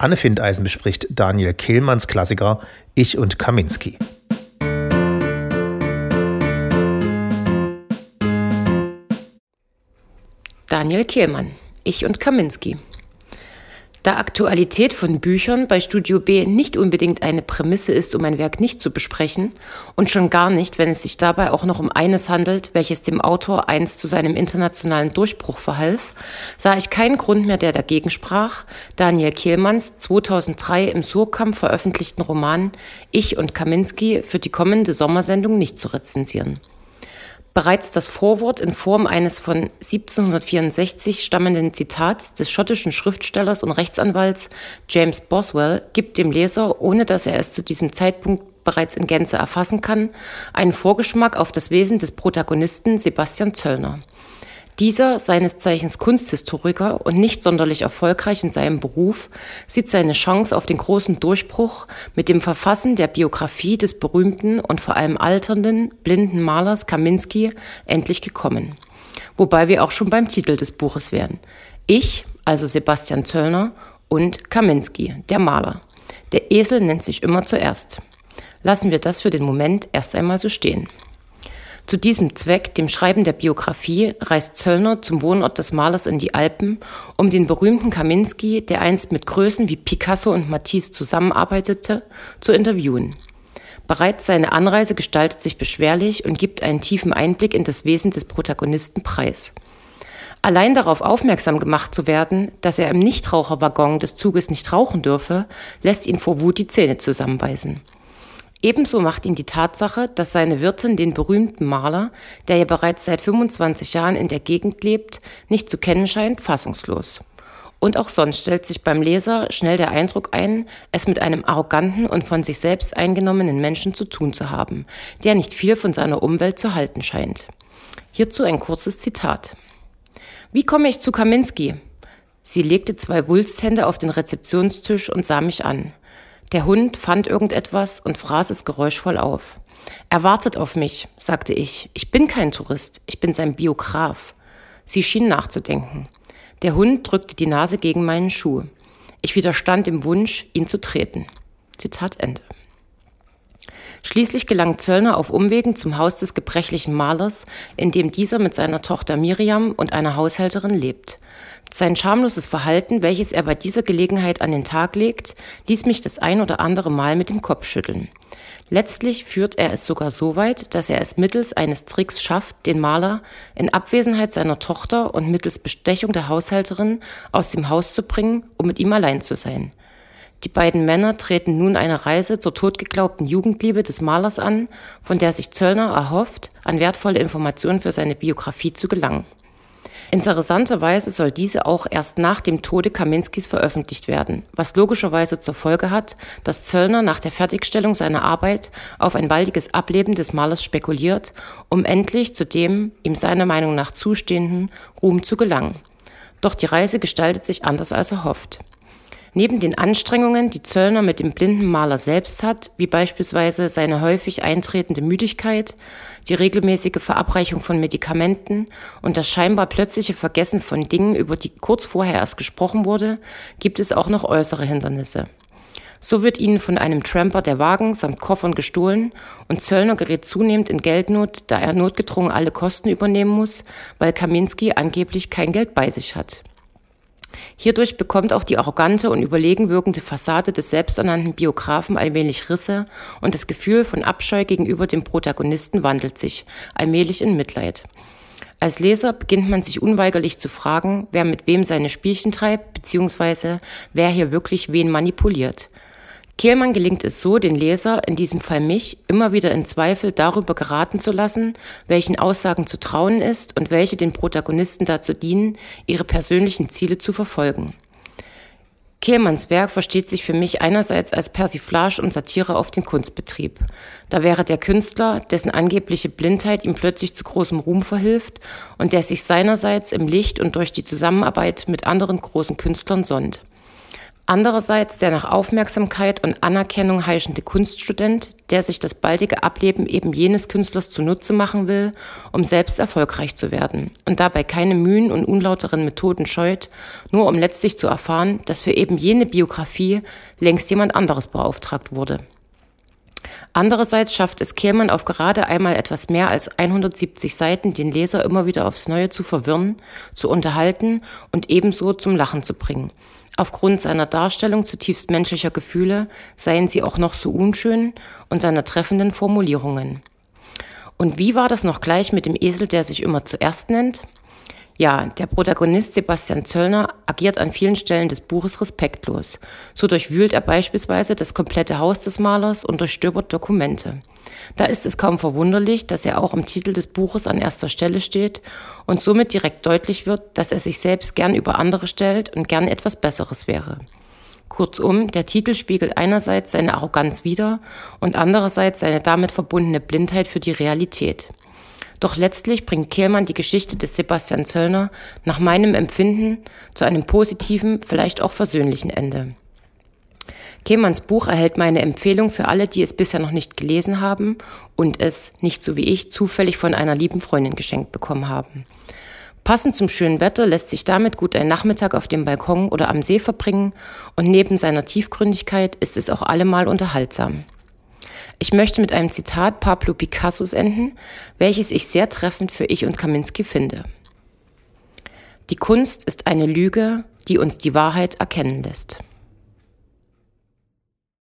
Anne Findeisen bespricht Daniel Kehlmanns Klassiker Ich und Kaminski. Daniel Kehlmann, Ich und Kaminski. Da Aktualität von Büchern bei Studio B nicht unbedingt eine Prämisse ist, um ein Werk nicht zu besprechen, und schon gar nicht, wenn es sich dabei auch noch um eines handelt, welches dem Autor einst zu seinem internationalen Durchbruch verhalf, sah ich keinen Grund mehr, der dagegen sprach, Daniel Kehlmanns 2003 im Surkamp veröffentlichten Roman Ich und Kaminski für die kommende Sommersendung nicht zu rezensieren. Bereits das Vorwort in Form eines von 1764 stammenden Zitats des schottischen Schriftstellers und Rechtsanwalts James Boswell gibt dem Leser, ohne dass er es zu diesem Zeitpunkt bereits in Gänze erfassen kann, einen Vorgeschmack auf das Wesen des Protagonisten Sebastian Zöllner. Dieser, seines Zeichens Kunsthistoriker und nicht sonderlich erfolgreich in seinem Beruf, sieht seine Chance auf den großen Durchbruch mit dem Verfassen der Biografie des berühmten und vor allem alternden, blinden Malers Kaminski endlich gekommen. Wobei wir auch schon beim Titel des Buches wären. Ich, also Sebastian Zöllner, und Kaminski, der Maler. Der Esel nennt sich immer zuerst. Lassen wir das für den Moment erst einmal so stehen. Zu diesem Zweck, dem Schreiben der Biografie, reist Zöllner zum Wohnort des Malers in die Alpen, um den berühmten Kaminski, der einst mit Größen wie Picasso und Matisse zusammenarbeitete, zu interviewen. Bereits seine Anreise gestaltet sich beschwerlich und gibt einen tiefen Einblick in das Wesen des Protagonisten preis. Allein darauf aufmerksam gemacht zu werden, dass er im Nichtraucherwaggon des Zuges nicht rauchen dürfe, lässt ihn vor Wut die Zähne zusammenbeißen. Ebenso macht ihn die Tatsache, dass seine Wirtin den berühmten Maler, der ja bereits seit 25 Jahren in der Gegend lebt, nicht zu kennen scheint, fassungslos. Und auch sonst stellt sich beim Leser schnell der Eindruck ein, es mit einem arroganten und von sich selbst eingenommenen Menschen zu tun zu haben, der nicht viel von seiner Umwelt zu halten scheint. Hierzu ein kurzes Zitat. Wie komme ich zu Kaminski? Sie legte zwei Wulsthände auf den Rezeptionstisch und sah mich an. Der Hund fand irgendetwas und fraß es geräuschvoll auf. Er wartet auf mich, sagte ich. Ich bin kein Tourist, ich bin sein Biograf. Sie schien nachzudenken. Der Hund drückte die Nase gegen meinen Schuh. Ich widerstand dem Wunsch, ihn zu treten. Zitat Ende. Schließlich gelangt Zöllner auf Umwegen zum Haus des gebrechlichen Malers, in dem dieser mit seiner Tochter Miriam und einer Haushälterin lebt. Sein schamloses Verhalten, welches er bei dieser Gelegenheit an den Tag legt, ließ mich das ein oder andere Mal mit dem Kopf schütteln. Letztlich führt er es sogar so weit, dass er es mittels eines Tricks schafft, den Maler in Abwesenheit seiner Tochter und mittels Bestechung der Haushälterin aus dem Haus zu bringen, um mit ihm allein zu sein. Die beiden Männer treten nun eine Reise zur totgeglaubten Jugendliebe des Malers an, von der sich Zöllner erhofft, an wertvolle Informationen für seine Biografie zu gelangen. Interessanterweise soll diese auch erst nach dem Tode Kaminskis veröffentlicht werden, was logischerweise zur Folge hat, dass Zöllner nach der Fertigstellung seiner Arbeit auf ein baldiges Ableben des Malers spekuliert, um endlich zu dem ihm seiner Meinung nach zustehenden Ruhm zu gelangen. Doch die Reise gestaltet sich anders als erhofft. Neben den Anstrengungen, die Zöllner mit dem blinden Maler selbst hat, wie beispielsweise seine häufig eintretende Müdigkeit, die regelmäßige Verabreichung von Medikamenten und das scheinbar plötzliche Vergessen von Dingen, über die kurz vorher erst gesprochen wurde, gibt es auch noch äußere Hindernisse. So wird ihnen von einem Tramper der Wagen samt Koffern gestohlen und Zöllner gerät zunehmend in Geldnot, da er notgedrungen alle Kosten übernehmen muss, weil Kaminski angeblich kein Geld bei sich hat. Hierdurch bekommt auch die arrogante und überlegen wirkende Fassade des selbsternannten Biografen allmählich Risse und das Gefühl von Abscheu gegenüber dem Protagonisten wandelt sich, allmählich in Mitleid. Als Leser beginnt man sich unweigerlich zu fragen, wer mit wem seine Spielchen treibt, beziehungsweise wer hier wirklich wen manipuliert. Kehlmann gelingt es so, den Leser, in diesem Fall mich, immer wieder in Zweifel darüber geraten zu lassen, welchen Aussagen zu trauen ist und welche den Protagonisten dazu dienen, ihre persönlichen Ziele zu verfolgen. Kehlmanns Werk versteht sich für mich einerseits als Persiflage und Satire auf den Kunstbetrieb. Da wäre der Künstler, dessen angebliche Blindheit ihm plötzlich zu großem Ruhm verhilft und der sich seinerseits im Licht und durch die Zusammenarbeit mit anderen großen Künstlern sonnt. Andererseits der nach Aufmerksamkeit und Anerkennung heischende Kunststudent, der sich das baldige Ableben eben jenes Künstlers zunutze machen will, um selbst erfolgreich zu werden und dabei keine Mühen und unlauteren Methoden scheut, nur um letztlich zu erfahren, dass für eben jene Biografie längst jemand anderes beauftragt wurde. Andererseits schafft es Kehlmann auf gerade einmal etwas mehr als 170 Seiten, den Leser immer wieder aufs Neue zu verwirren, zu unterhalten und ebenso zum Lachen zu bringen. Aufgrund seiner Darstellung zutiefst menschlicher Gefühle seien sie auch noch so unschön und seiner treffenden Formulierungen. Und wie war das noch gleich mit dem Esel, der sich immer zuerst nennt? Ja, der Protagonist Sebastian Zöllner agiert an vielen Stellen des Buches respektlos. So durchwühlt er beispielsweise das komplette Haus des Malers und durchstöbert Dokumente. Da ist es kaum verwunderlich, dass er auch im Titel des Buches an erster Stelle steht und somit direkt deutlich wird, dass er sich selbst gern über andere stellt und gern etwas Besseres wäre. Kurzum, der Titel spiegelt einerseits seine Arroganz wider und andererseits seine damit verbundene Blindheit für die Realität. Doch letztlich bringt Kehlmann die Geschichte des Sebastian Zöllner nach meinem Empfinden zu einem positiven, vielleicht auch versöhnlichen Ende. Kehlmanns Buch erhält meine Empfehlung für alle, die es bisher noch nicht gelesen haben und es, nicht so wie ich, zufällig von einer lieben Freundin geschenkt bekommen haben. Passend zum schönen Wetter lässt sich damit gut ein Nachmittag auf dem Balkon oder am See verbringen und neben seiner Tiefgründigkeit ist es auch allemal unterhaltsam. Ich möchte mit einem Zitat Pablo Picassos enden, welches ich sehr treffend für Ich und Kaminski finde. Die Kunst ist eine Lüge, die uns die Wahrheit erkennen lässt.